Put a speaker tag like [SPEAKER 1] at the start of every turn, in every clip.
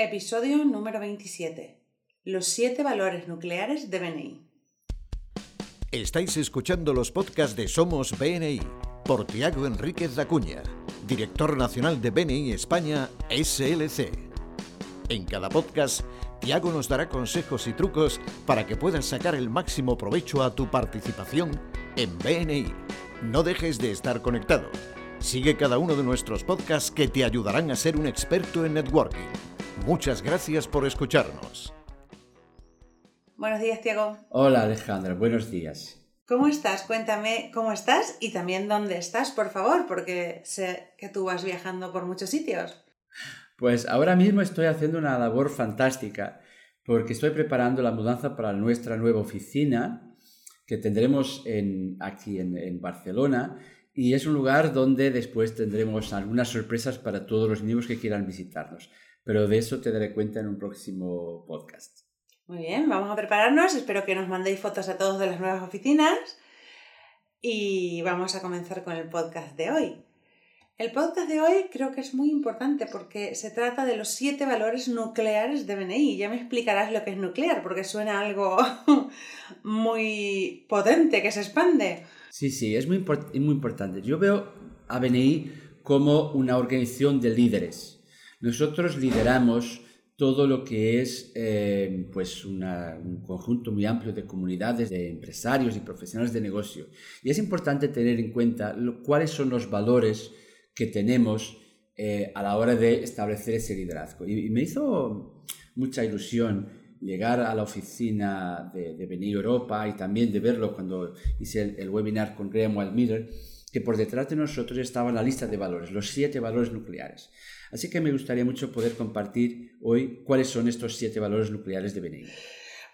[SPEAKER 1] Episodio número 27. Los siete valores nucleares de BNI.
[SPEAKER 2] Estáis escuchando los podcasts de Somos BNI por Tiago Enríquez Dacuña, director nacional de BNI España SLC. En cada podcast, Tiago nos dará consejos y trucos para que puedas sacar el máximo provecho a tu participación en BNI. No dejes de estar conectado. Sigue cada uno de nuestros podcasts que te ayudarán a ser un experto en networking. Muchas gracias por escucharnos.
[SPEAKER 1] Buenos días, Tiago.
[SPEAKER 3] Hola Alejandra, buenos días.
[SPEAKER 1] ¿Cómo estás? Cuéntame cómo estás y también dónde estás, por favor, porque sé que tú vas viajando por muchos sitios.
[SPEAKER 3] Pues ahora mismo estoy haciendo una labor fantástica porque estoy preparando la mudanza para nuestra nueva oficina que tendremos en, aquí en, en Barcelona y es un lugar donde después tendremos algunas sorpresas para todos los niños que quieran visitarnos. Pero de eso te daré cuenta en un próximo podcast.
[SPEAKER 1] Muy bien, vamos a prepararnos. Espero que nos mandéis fotos a todos de las nuevas oficinas. Y vamos a comenzar con el podcast de hoy. El podcast de hoy creo que es muy importante porque se trata de los siete valores nucleares de BNI. Ya me explicarás lo que es nuclear porque suena algo muy potente que se expande.
[SPEAKER 3] Sí, sí, es muy, muy importante. Yo veo a BNI como una organización de líderes. Nosotros lideramos todo lo que es eh, pues un conjunto muy amplio de comunidades, de empresarios y profesionales de negocio. Y es importante tener en cuenta cuáles son los valores que tenemos eh, a la hora de establecer ese liderazgo. Y, me hizo mucha ilusión llegar a la oficina de, de BNI Europa y también de verlo cuando hice el, webinar con Graham Wildmiller, que por detrás de nosotros estaba la lista de valores, los siete valores nucleares. Así que me gustaría mucho poder compartir hoy cuáles son estos siete valores nucleares de BNI.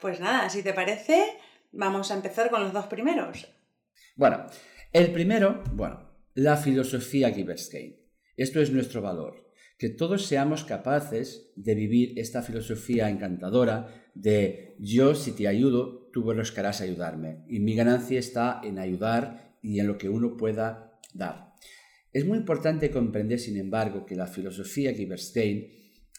[SPEAKER 1] Pues nada, si te parece, vamos a empezar con los dos primeros.
[SPEAKER 3] Bueno, el primero, bueno, la filosofía Giverscape. Esto es nuestro valor que todos seamos capaces de vivir esta filosofía encantadora de yo si te ayudo, tú buscarás ayudarme. Y mi ganancia está en ayudar y en lo que uno pueda dar. Es muy importante comprender, sin embargo, que la filosofía Giverstein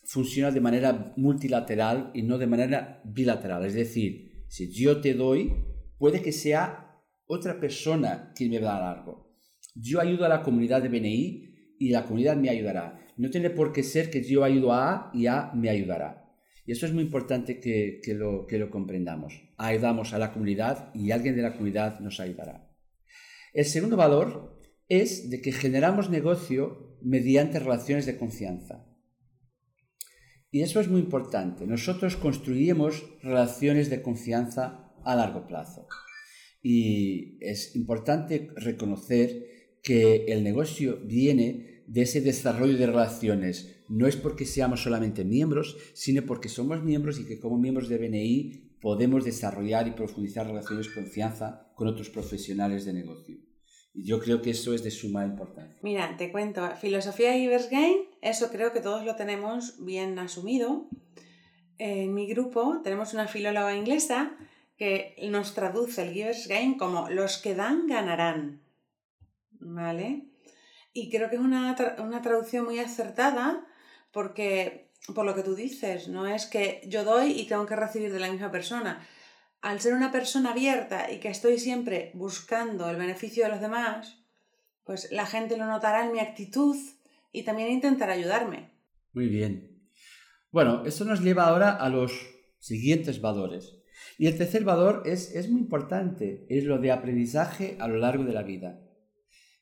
[SPEAKER 3] funciona de manera multilateral y no de manera bilateral. Es decir, si yo te doy, puede que sea otra persona quien me va a dar algo. Yo ayudo a la comunidad de BNI y la comunidad me ayudará no tiene por qué ser que yo ayudo a A y A me ayudará. Y eso es muy importante que, lo, que lo comprendamos. Ayudamos a la comunidad y alguien de la comunidad nos ayudará. El segundo valor es de que generamos negocio mediante relaciones de confianza. Y eso es muy importante. Nosotros construimos relaciones de confianza a largo plazo. Y es importante reconocer que el negocio viene de ese desarrollo de relaciones. No es porque seamos solamente miembros, sino porque somos miembros y que como miembros de BNI podemos desarrollar y profundizar relaciones de confianza con otros profesionales de negocio. Y yo creo que eso es de suma importancia.
[SPEAKER 1] Mira, te cuento, filosofía Gain, eso creo que todos lo tenemos bien asumido. En mi grupo tenemos una filóloga inglesa que nos traduce el Givers Gain como los que dan ganarán. ¿Vale? Y creo que es una, traducción muy acertada porque, por lo que tú dices, no es que yo doy y tengo que recibir de la misma persona. Al ser una persona abierta y que estoy siempre buscando el beneficio de los demás, pues la gente lo notará en mi actitud y también intentará ayudarme.
[SPEAKER 3] Muy bien. Bueno, esto nos lleva ahora a los siguientes valores. Y el tercer valor es, es muy importante, es lo de aprendizaje a lo largo de la vida.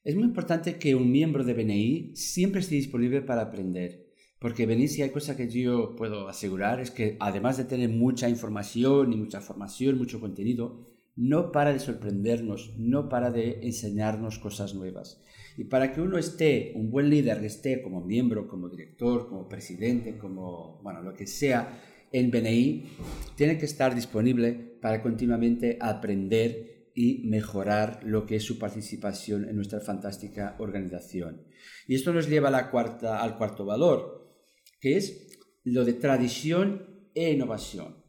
[SPEAKER 3] Es muy importante que un miembro de BNI siempre esté disponible para aprender, porque BNI si hay cosa que yo puedo asegurar es que además de tener mucha información y mucha formación, mucho contenido, no para de sorprendernos, no para de enseñarnos cosas nuevas. Y para que uno esté, un buen líder esté como miembro, como director, como presidente, como, bueno, lo que sea en BNI, tiene que estar disponible para continuamente aprender y mejorar lo que es su participación en nuestra fantástica organización. Y esto nos lleva a la cuarta, al cuarto valor, que es lo de tradición e innovación.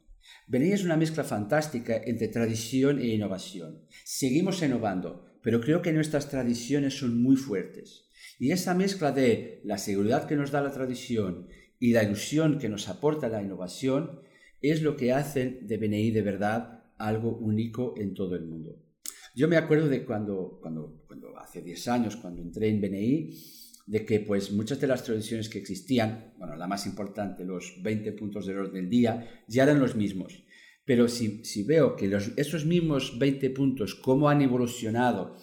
[SPEAKER 3] BNI es una mezcla fantástica entre tradición e innovación. Seguimos innovando, pero creo que nuestras tradiciones son muy fuertes. Y esa mezcla de la seguridad que nos da la tradición y la ilusión que nos aporta la innovación es lo que hacen de BNI de verdad algo único en todo el mundo. Yo me acuerdo de cuando, cuando, cuando hace 10 años, cuando entré en BNI, de que pues muchas de las tradiciones que existían, bueno, la más importante, los 20 puntos de error del día, ya eran los mismos. Pero si, veo que esos mismos 20 puntos, cómo han evolucionado,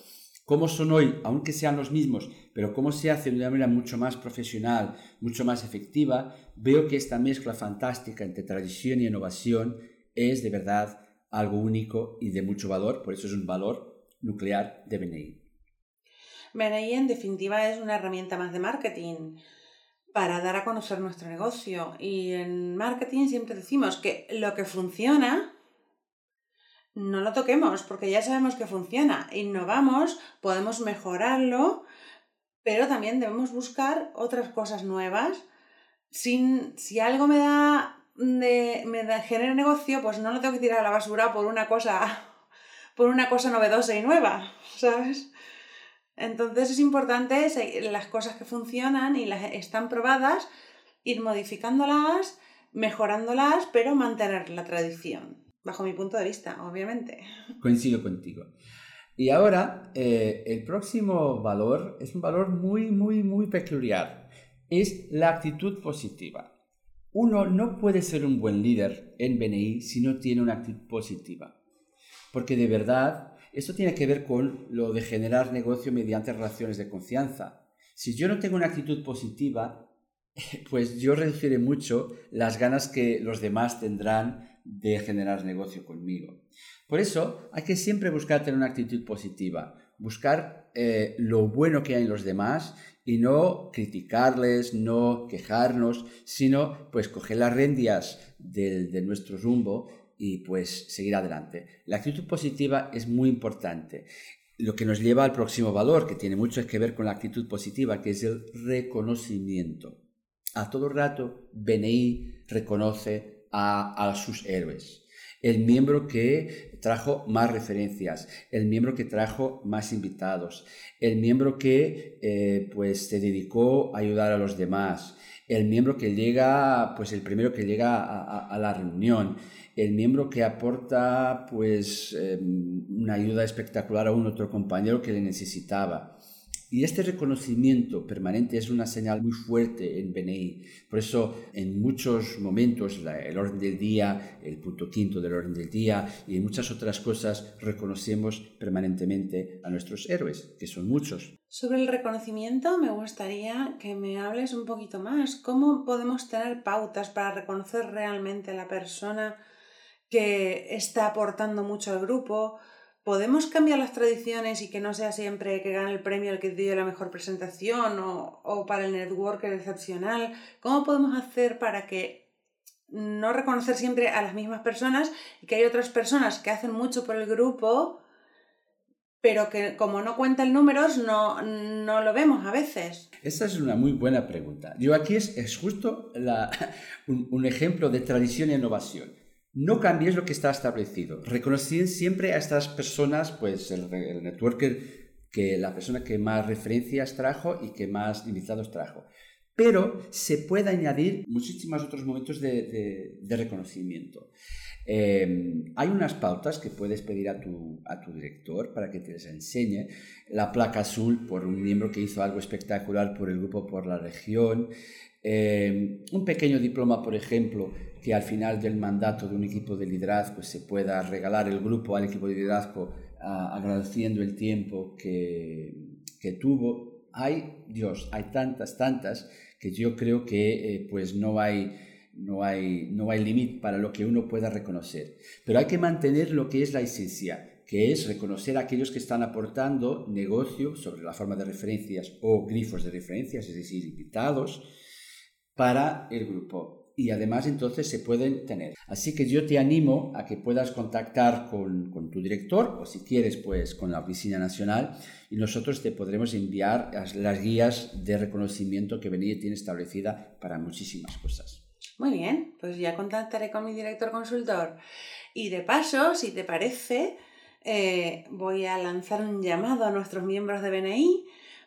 [SPEAKER 3] cómo son hoy, aunque sean los mismos, pero cómo se hace de una manera mucho más profesional, mucho más efectiva, veo que esta mezcla fantástica entre tradición y innovación es de verdad algo único y de mucho valor, por eso es un valor nuclear de BNI.
[SPEAKER 1] BNI en definitiva es una herramienta más de marketing para dar a conocer nuestro negocio. Y en marketing siempre decimos que lo que funciona, no lo toquemos porque ya sabemos que funciona. Innovamos, podemos mejorarlo, pero también debemos buscar otras cosas nuevas. Sin, si algo me da de, me genera negocio, pues no lo tengo que tirar a la basura por una cosa, por una cosa novedosa y nueva, ¿sabes? Entonces es importante las cosas que funcionan y las están probadas, ir modificándolas, mejorándolas, pero mantener la tradición, bajo mi punto de vista, obviamente.
[SPEAKER 3] Coincido contigo. Y ahora, eh, el próximo valor es un valor muy, muy, muy peculiar. Es la actitud positiva. Uno no puede ser un buen líder en BNI si no tiene una actitud positiva. Porque de verdad esto tiene que ver con lo de generar negocio mediante relaciones de confianza. Si yo no tengo una actitud positiva, pues yo reduciré mucho las ganas que los demás tendrán de generar negocio conmigo. Por eso hay que siempre buscar tener una actitud positiva, buscar eh, lo bueno que hay en los demás y no criticarles, no quejarnos, sino pues coger las rendias de nuestro rumbo y pues seguir adelante. La actitud positiva es muy importante. Lo que nos lleva al próximo valor, que tiene mucho que ver con la actitud positiva, que es el reconocimiento. A todo rato, BNI reconoce a, sus héroes. El miembro que trajo más referencias, el miembro que trajo más invitados, el miembro que eh, pues se dedicó a ayudar a los demás, el miembro que llega, pues el primero que llega a la reunión, el miembro que aporta pues em, una ayuda espectacular a un otro compañero que le necesitaba. Y este reconocimiento permanente es una señal muy fuerte en BNI. Por eso, en muchos momentos, el orden del día, el punto quinto del orden del día y en muchas otras cosas, reconocemos permanentemente a nuestros héroes, que son muchos.
[SPEAKER 1] Sobre el reconocimiento, me gustaría que me hables un poquito más. ¿Cómo podemos tener pautas para reconocer realmente a la persona? que está aportando mucho al grupo. ¿Podemos cambiar las tradiciones y que no sea siempre que gane el premio el que dio la mejor presentación o, para el networker excepcional? ¿Cómo podemos hacer para que no reconocer siempre a las mismas personas y que hay otras personas que hacen mucho por el grupo, pero que como no cuentan números no, no lo vemos a veces?
[SPEAKER 3] Esa es una muy buena pregunta. Yo aquí es, es justo un, un ejemplo de tradición e innovación. No cambies lo que está establecido. Reconocer siempre a estas personas, pues el, networker, que la persona que más referencias trajo y que más invitados trajo. Pero se puede añadir muchísimos otros momentos de, reconocimiento. Em, hay unas pautas que puedes pedir a tu, a tu director para que te les enseñe. La placa azul por un miembro que hizo algo espectacular por el grupo, por la región. Em, un pequeño diploma, por ejemplo, que al final del mandato de un equipo de liderazgo se pueda regalar el grupo al equipo de liderazgo agradeciendo el tiempo que, que, tuvo. Hay, Dios, hay tantas, tantas que yo creo que eh, pues no hay, no hay, no hay límite para lo que uno pueda reconocer. Pero hay que mantener lo que es la esencia, que es reconocer a aquellos que están aportando negocio sobre la forma de referencias o grifos de referencias, es decir, invitados, para el grupo y además entonces se pueden tener. Así que yo te animo a que puedas contactar con, tu director o si quieres pues con la Oficina Nacional y nosotros te podremos enviar las, guías de reconocimiento que Benítez tiene establecida para muchísimas cosas.
[SPEAKER 1] Muy bien, pues ya contactaré con mi director consultor. Y de paso, si te parece, eh, voy a lanzar un llamado a nuestros miembros de BNI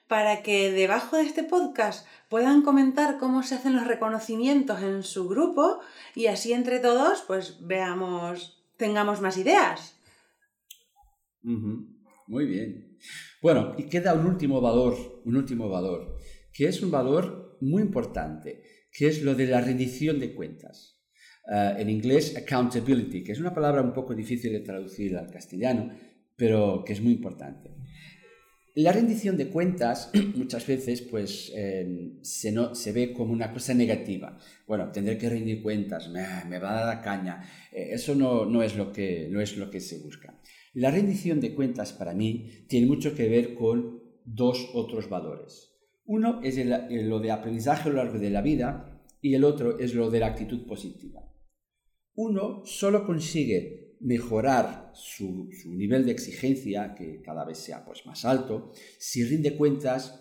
[SPEAKER 1] para que debajo de este podcast puedan comentar cómo se hacen los reconocimientos en su grupo y así entre todos pues veamos, tengamos más ideas.
[SPEAKER 3] Muy bien. Bueno, y queda un último valor, un último valor, que es un valor muy importante, que es lo de la rendición de cuentas. Eh, en inglés, accountability, que es una palabra un poco difícil de traducir al castellano, pero que es muy importante. La rendición de cuentas muchas veces pues, em, se, no, se, ve como una cosa negativa. Bueno, tener que rendir cuentas me, me va a dar la caña. Eh, eso no, no, es lo que, no es lo que se busca. La rendición de cuentas para mí tiene mucho que ver con dos otros valores. Uno es lo de aprendizaje a lo largo de la vida y el otro es lo de la actitud positiva. Uno solo consigue mejorar su, nivel de exigencia, que cada vez sea pues, más alto, si rinde cuentas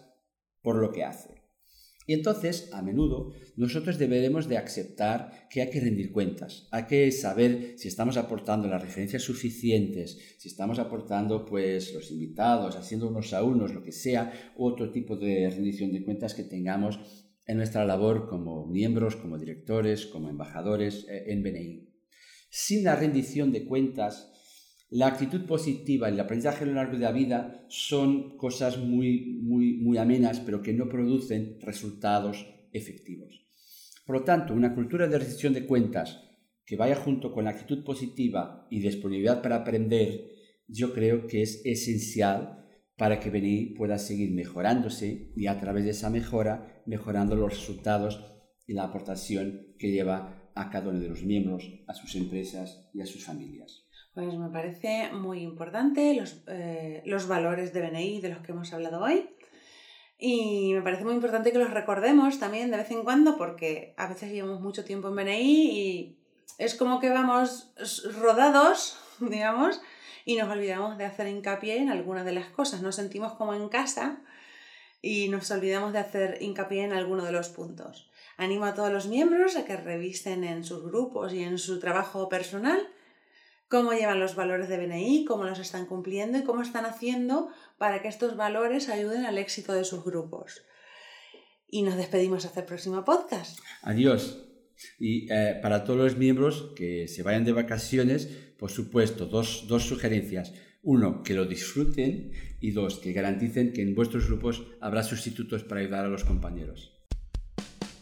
[SPEAKER 3] por lo que hace. Y entonces, a menudo, nosotros deberemos de aceptar que hay que rendir cuentas, hay que saber si estamos aportando las referencias suficientes, si estamos aportando pues los invitados, haciendo unos a unos, lo que sea, otro tipo de rendición de cuentas que tengamos en nuestra labor como miembros, como directores, como embajadores eh, en BNI. Sin la rendición de cuentas, la actitud positiva y el aprendizaje a lo largo de la vida son cosas muy, muy, muy amenas, pero que no producen resultados efectivos. Por lo tanto, una cultura de rendición de cuentas que vaya junto con la actitud positiva y disponibilidad para aprender, yo creo que es esencial para que BNI pueda seguir mejorándose y a través de esa mejora mejorando los resultados y la aportación que lleva a cada uno de los miembros, a sus empresas y a sus familias.
[SPEAKER 1] Pues me parece muy importante los, eh, los valores de BNI de los que hemos hablado hoy. Y me parece muy importante que los recordemos también de vez en cuando porque a veces llevamos mucho tiempo en BNI y es como que vamos rodados, digamos, y nos olvidamos de hacer hincapié en algunas de las cosas. Nos sentimos como en casa y nos olvidamos de hacer hincapié en alguno de los puntos. Animo a todos los miembros a que revisen en sus grupos y en su trabajo personal cómo llevan los valores de BNI, cómo los están cumpliendo y cómo están haciendo para que estos valores ayuden al éxito de sus grupos. Y nos despedimos hasta el próximo podcast.
[SPEAKER 3] Adiós. Y eh, para todos los miembros que se vayan de vacaciones, por supuesto, dos, dos sugerencias. Uno, que lo disfruten y dos, que garanticen que en vuestros grupos habrá sustitutos para ayudar a los compañeros.